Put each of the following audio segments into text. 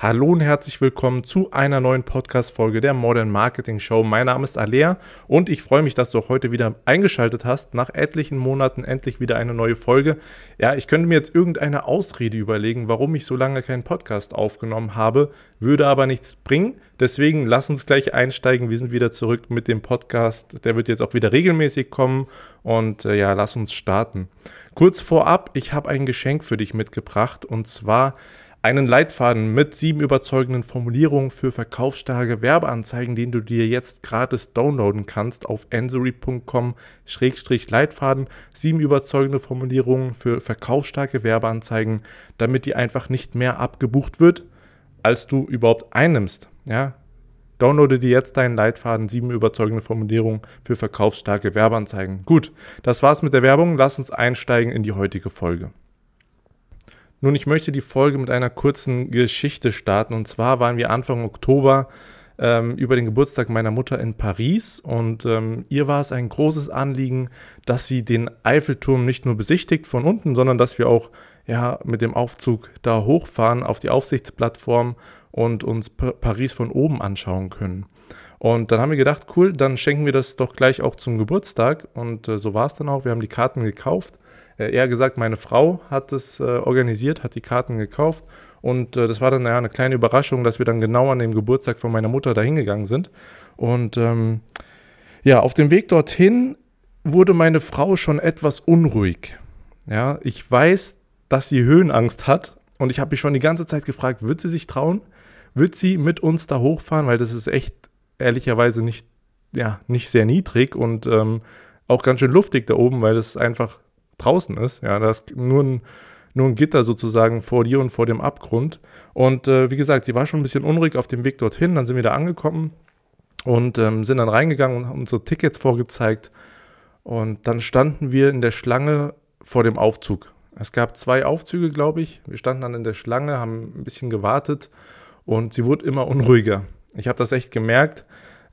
Hallo und herzlich willkommen zu einer neuen Podcast-Folge der Modern Marketing Show. Mein Name ist Alea und ich freue mich, dass du auch heute wieder eingeschaltet hast. Nach etlichen Monaten endlich wieder eine neue Folge. Ja, ich könnte mir jetzt irgendeine Ausrede überlegen, warum ich so lange keinen Podcast aufgenommen habe, würde aber nichts bringen. Deswegen lass uns gleich einsteigen. Wir sind wieder zurück mit dem Podcast. Der wird jetzt auch wieder regelmäßig kommen und äh, ja, lass uns starten. Kurz vorab, ich habe ein Geschenk für dich mitgebracht und zwar einen Leitfaden mit sieben überzeugenden Formulierungen für verkaufsstarke Werbeanzeigen, den du dir jetzt gratis downloaden kannst auf ansory.com-leitfaden. Sieben überzeugende Formulierungen für verkaufsstarke Werbeanzeigen, damit die einfach nicht mehr abgebucht wird, als du überhaupt einnimmst. Ja, Downloade dir jetzt deinen Leitfaden, sieben überzeugende Formulierungen für verkaufsstarke Werbeanzeigen. Gut, das war's mit der Werbung. Lass uns einsteigen in die heutige Folge. Nun, ich möchte die Folge mit einer kurzen Geschichte starten. Und zwar waren wir Anfang Oktober ähm, über den Geburtstag meiner Mutter in Paris und ähm, ihr war es ein großes Anliegen, dass sie den Eiffelturm nicht nur besichtigt von unten, sondern dass wir auch ja, mit dem Aufzug da hochfahren auf die Aufsichtsplattform und uns P Paris von oben anschauen können. Und dann haben wir gedacht, cool, dann schenken wir das doch gleich auch zum Geburtstag. Und äh, so war es dann auch. Wir haben die Karten gekauft äh, eher gesagt, meine Frau hat es äh, organisiert, hat die Karten gekauft. Und äh, das war dann ja eine kleine Überraschung, dass wir dann genau an dem Geburtstag von meiner Mutter dahin gegangen sind. Und ähm, ja, auf dem Weg dorthin wurde meine Frau schon etwas unruhig. Ja, ich weiß, dass sie Höhenangst hat. Und ich habe mich schon die ganze Zeit gefragt, wird sie sich trauen? Wird sie mit uns da hochfahren? Weil das ist echt ehrlicherweise nicht, ja, nicht sehr niedrig und ähm, auch ganz schön luftig da oben, weil es einfach draußen ist. Ja, da ist nur ein, nur ein Gitter sozusagen vor dir und vor dem Abgrund. Und äh, wie gesagt, sie war schon ein bisschen unruhig auf dem Weg dorthin. Dann sind wir da angekommen und ähm, sind dann reingegangen und haben unsere Tickets vorgezeigt. Und dann standen wir in der Schlange vor dem Aufzug. Es gab zwei Aufzüge, glaube ich. Wir standen dann in der Schlange, haben ein bisschen gewartet und sie wurde immer unruhiger. Ich habe das echt gemerkt.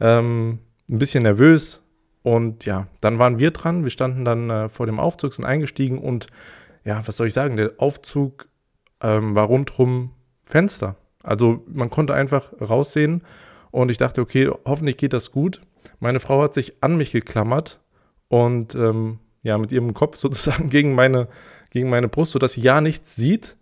Ähm, ein bisschen nervös, und ja, dann waren wir dran. Wir standen dann äh, vor dem Aufzug, sind eingestiegen und ja, was soll ich sagen? Der Aufzug ähm, war rundrum Fenster. Also man konnte einfach raussehen und ich dachte, okay, hoffentlich geht das gut. Meine Frau hat sich an mich geklammert und ähm, ja, mit ihrem Kopf sozusagen gegen meine, gegen meine Brust, sodass sie ja nichts sieht,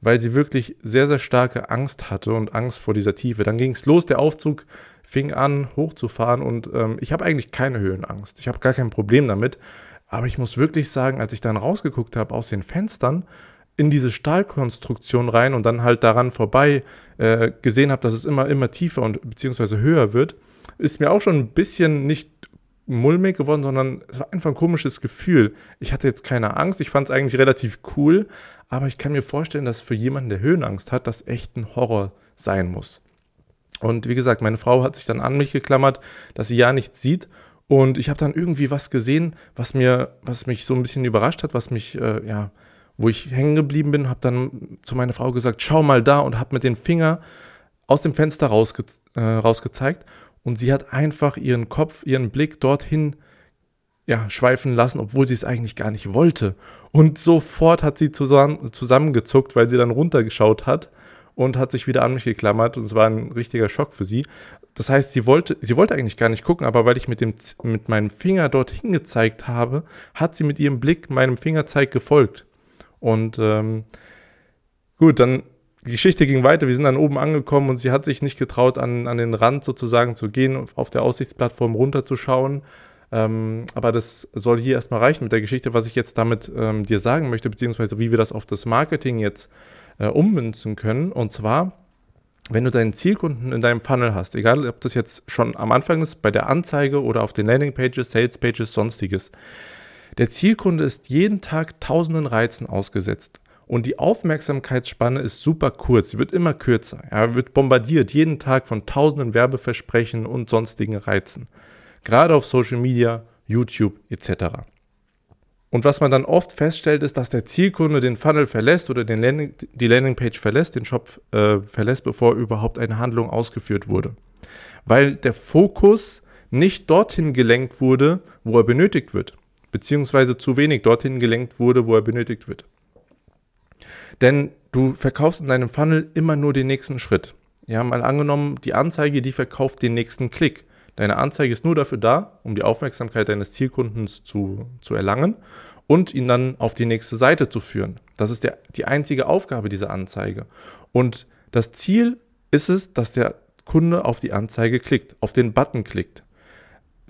weil sie wirklich sehr, sehr starke Angst hatte und Angst vor dieser Tiefe. Dann ging es los, der Aufzug fing an hochzufahren und ähm, ich habe eigentlich keine Höhenangst. Ich habe gar kein Problem damit. Aber ich muss wirklich sagen, als ich dann rausgeguckt habe aus den Fenstern in diese Stahlkonstruktion rein und dann halt daran vorbei äh, gesehen habe, dass es immer, immer tiefer und beziehungsweise höher wird, ist mir auch schon ein bisschen nicht mulmig geworden, sondern es war einfach ein komisches Gefühl. Ich hatte jetzt keine Angst, ich fand es eigentlich relativ cool, aber ich kann mir vorstellen, dass für jemanden, der Höhenangst hat, das echt ein Horror sein muss. Und wie gesagt, meine Frau hat sich dann an mich geklammert, dass sie ja nichts sieht. Und ich habe dann irgendwie was gesehen, was mir, was mich so ein bisschen überrascht hat, was mich, äh, ja, wo ich hängen geblieben bin, habe dann zu meiner Frau gesagt, schau mal da und habe mit dem Finger aus dem Fenster rausge äh, rausgezeigt. Und sie hat einfach ihren Kopf, ihren Blick dorthin ja, schweifen lassen, obwohl sie es eigentlich gar nicht wollte. Und sofort hat sie zusammen, zusammengezuckt, weil sie dann runtergeschaut hat und hat sich wieder an mich geklammert und es war ein richtiger Schock für sie. Das heißt, sie wollte, sie wollte eigentlich gar nicht gucken, aber weil ich mit, dem, mit meinem Finger dorthin gezeigt habe, hat sie mit ihrem Blick meinem Fingerzeig gefolgt. Und ähm, gut, dann die Geschichte ging weiter. Wir sind dann oben angekommen und sie hat sich nicht getraut, an, an den Rand sozusagen zu gehen, auf der Aussichtsplattform runterzuschauen. Ähm, aber das soll hier erstmal reichen mit der Geschichte, was ich jetzt damit ähm, dir sagen möchte, beziehungsweise wie wir das auf das Marketing jetzt äh, ummünzen können. Und zwar, wenn du deinen Zielkunden in deinem Funnel hast, egal ob das jetzt schon am Anfang ist, bei der Anzeige oder auf den Landingpages, Salespages, sonstiges. Der Zielkunde ist jeden Tag tausenden Reizen ausgesetzt. Und die Aufmerksamkeitsspanne ist super kurz, sie wird immer kürzer. Er wird bombardiert jeden Tag von tausenden Werbeversprechen und sonstigen Reizen. Gerade auf Social Media, YouTube etc. Und was man dann oft feststellt, ist, dass der Zielkunde den Funnel verlässt oder den Landing, die Landingpage verlässt, den Shop äh, verlässt, bevor überhaupt eine Handlung ausgeführt wurde. Weil der Fokus nicht dorthin gelenkt wurde, wo er benötigt wird, beziehungsweise zu wenig dorthin gelenkt wurde, wo er benötigt wird. Denn du verkaufst in deinem Funnel immer nur den nächsten Schritt. Ja, mal angenommen, die Anzeige, die verkauft den nächsten Klick. Deine Anzeige ist nur dafür da, um die Aufmerksamkeit deines Zielkundens zu, zu erlangen und ihn dann auf die nächste Seite zu führen. Das ist der, die einzige Aufgabe dieser Anzeige. Und das Ziel ist es, dass der Kunde auf die Anzeige klickt, auf den Button klickt.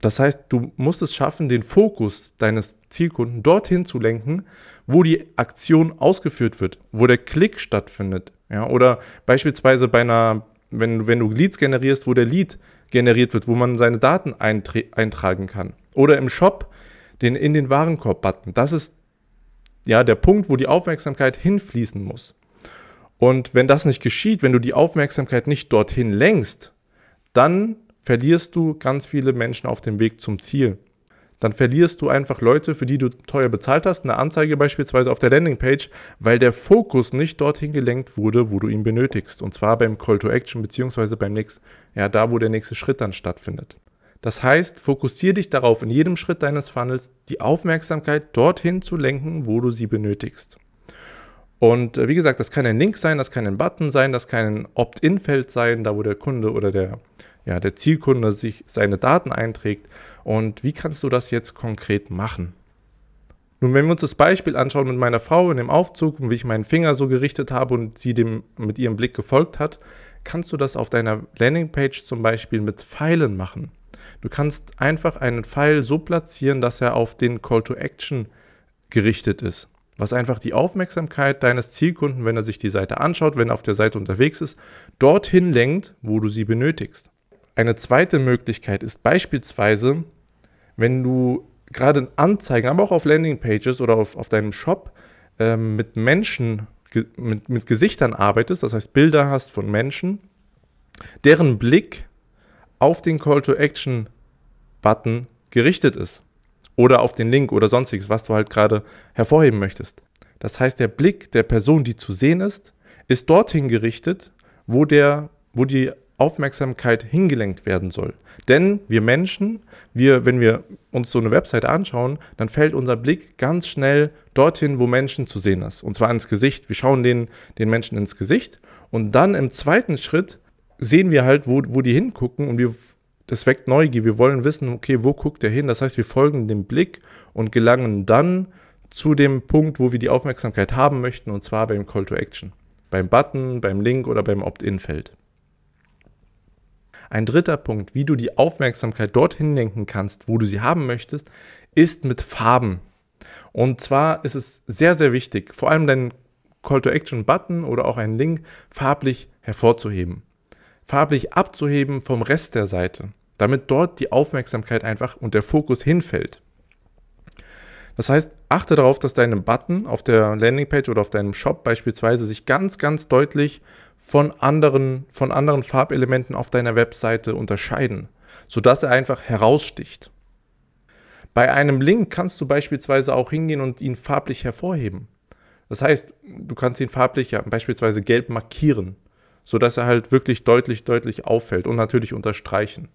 Das heißt, du musst es schaffen, den Fokus deines Zielkunden dorthin zu lenken, wo die Aktion ausgeführt wird, wo der Klick stattfindet. Ja, oder beispielsweise bei einer, wenn, wenn du Leads generierst, wo der Lead generiert wird, wo man seine Daten eintragen kann. Oder im Shop den in den Warenkorb-Button. Das ist ja der Punkt, wo die Aufmerksamkeit hinfließen muss. Und wenn das nicht geschieht, wenn du die Aufmerksamkeit nicht dorthin lenkst, dann verlierst du ganz viele Menschen auf dem Weg zum Ziel. Dann verlierst du einfach Leute, für die du teuer bezahlt hast, eine Anzeige beispielsweise auf der Landingpage, weil der Fokus nicht dorthin gelenkt wurde, wo du ihn benötigst. Und zwar beim Call to Action, beziehungsweise beim nächsten, ja, da, wo der nächste Schritt dann stattfindet. Das heißt, fokussiere dich darauf, in jedem Schritt deines Funnels die Aufmerksamkeit dorthin zu lenken, wo du sie benötigst. Und äh, wie gesagt, das kann ein Link sein, das kann ein Button sein, das kann ein Opt-in-Feld sein, da wo der Kunde oder der ja, der Zielkunde sich seine Daten einträgt. Und wie kannst du das jetzt konkret machen? Nun, wenn wir uns das Beispiel anschauen mit meiner Frau in dem Aufzug und wie ich meinen Finger so gerichtet habe und sie dem mit ihrem Blick gefolgt hat, kannst du das auf deiner Landingpage zum Beispiel mit Pfeilen machen. Du kannst einfach einen Pfeil so platzieren, dass er auf den Call to Action gerichtet ist. Was einfach die Aufmerksamkeit deines Zielkunden, wenn er sich die Seite anschaut, wenn er auf der Seite unterwegs ist, dorthin lenkt, wo du sie benötigst. Eine zweite Möglichkeit ist beispielsweise, wenn du gerade in Anzeigen, aber auch auf Landingpages oder auf, auf deinem Shop ähm, mit Menschen, ge, mit, mit Gesichtern arbeitest, das heißt Bilder hast von Menschen, deren Blick auf den Call to Action Button gerichtet ist. Oder auf den Link oder sonstiges, was du halt gerade hervorheben möchtest. Das heißt, der Blick der Person, die zu sehen ist, ist dorthin gerichtet, wo, der, wo die Aufmerksamkeit hingelenkt werden soll. Denn wir Menschen, wir, wenn wir uns so eine Webseite anschauen, dann fällt unser Blick ganz schnell dorthin, wo Menschen zu sehen ist. Und zwar ins Gesicht. Wir schauen den, den Menschen ins Gesicht und dann im zweiten Schritt sehen wir halt, wo, wo die hingucken und wir, das weckt Neugier. Wir wollen wissen, okay, wo guckt der hin? Das heißt, wir folgen dem Blick und gelangen dann zu dem Punkt, wo wir die Aufmerksamkeit haben möchten, und zwar beim Call to Action. Beim Button, beim Link oder beim Opt-in-Feld. Ein dritter Punkt, wie du die Aufmerksamkeit dorthin lenken kannst, wo du sie haben möchtest, ist mit Farben. Und zwar ist es sehr, sehr wichtig, vor allem deinen Call-to-Action-Button oder auch einen Link farblich hervorzuheben. Farblich abzuheben vom Rest der Seite, damit dort die Aufmerksamkeit einfach und der Fokus hinfällt. Das heißt, achte darauf, dass deine Button auf der Landingpage oder auf deinem Shop beispielsweise sich ganz, ganz deutlich von anderen, von anderen Farbelementen auf deiner Webseite unterscheiden, sodass er einfach heraussticht. Bei einem Link kannst du beispielsweise auch hingehen und ihn farblich hervorheben. Das heißt, du kannst ihn farblich ja beispielsweise gelb markieren, sodass er halt wirklich deutlich, deutlich auffällt und natürlich unterstreichen.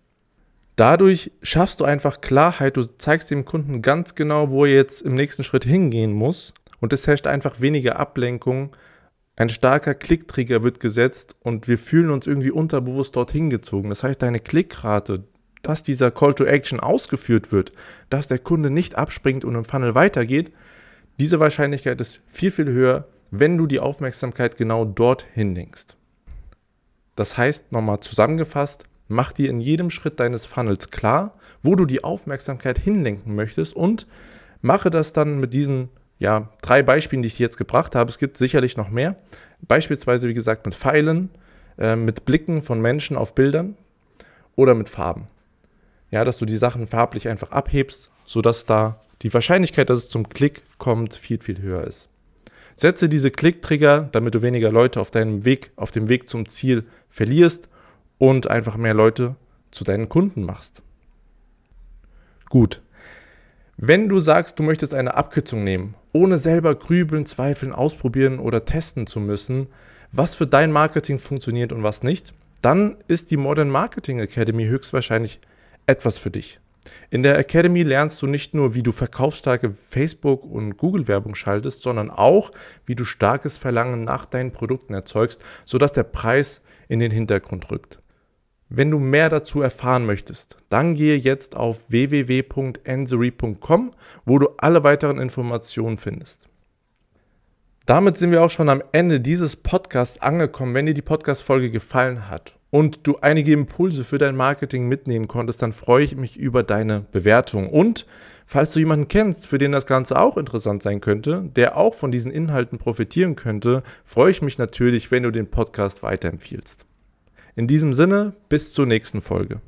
Dadurch schaffst du einfach Klarheit, du zeigst dem Kunden ganz genau, wo er jetzt im nächsten Schritt hingehen muss und es herrscht einfach weniger Ablenkung. Ein starker Klicktrigger wird gesetzt und wir fühlen uns irgendwie unterbewusst dorthin gezogen. Das heißt, deine Klickrate, dass dieser Call to Action ausgeführt wird, dass der Kunde nicht abspringt und im Funnel weitergeht, diese Wahrscheinlichkeit ist viel, viel höher, wenn du die Aufmerksamkeit genau dorthin lenkst. Das heißt, nochmal zusammengefasst, Mach dir in jedem Schritt deines Funnels klar, wo du die Aufmerksamkeit hinlenken möchtest und mache das dann mit diesen ja, drei Beispielen, die ich jetzt gebracht habe. Es gibt sicherlich noch mehr. Beispielsweise, wie gesagt, mit Pfeilen, äh, mit Blicken von Menschen auf Bildern oder mit Farben. Ja, dass du die Sachen farblich einfach abhebst, sodass da die Wahrscheinlichkeit, dass es zum Klick kommt, viel, viel höher ist. Setze diese Klicktrigger, damit du weniger Leute auf deinem Weg, auf dem Weg zum Ziel verlierst und einfach mehr Leute zu deinen Kunden machst. Gut. Wenn du sagst, du möchtest eine Abkürzung nehmen, ohne selber grübeln, zweifeln, ausprobieren oder testen zu müssen, was für dein Marketing funktioniert und was nicht, dann ist die Modern Marketing Academy höchstwahrscheinlich etwas für dich. In der Academy lernst du nicht nur, wie du verkaufsstarke Facebook- und Google-Werbung schaltest, sondern auch, wie du starkes Verlangen nach deinen Produkten erzeugst, sodass der Preis in den Hintergrund rückt. Wenn du mehr dazu erfahren möchtest, dann gehe jetzt auf www.ensory.com, wo du alle weiteren Informationen findest. Damit sind wir auch schon am Ende dieses Podcasts angekommen. Wenn dir die Podcast-Folge gefallen hat und du einige Impulse für dein Marketing mitnehmen konntest, dann freue ich mich über deine Bewertung. Und falls du jemanden kennst, für den das Ganze auch interessant sein könnte, der auch von diesen Inhalten profitieren könnte, freue ich mich natürlich, wenn du den Podcast weiterempfiehlst. In diesem Sinne, bis zur nächsten Folge.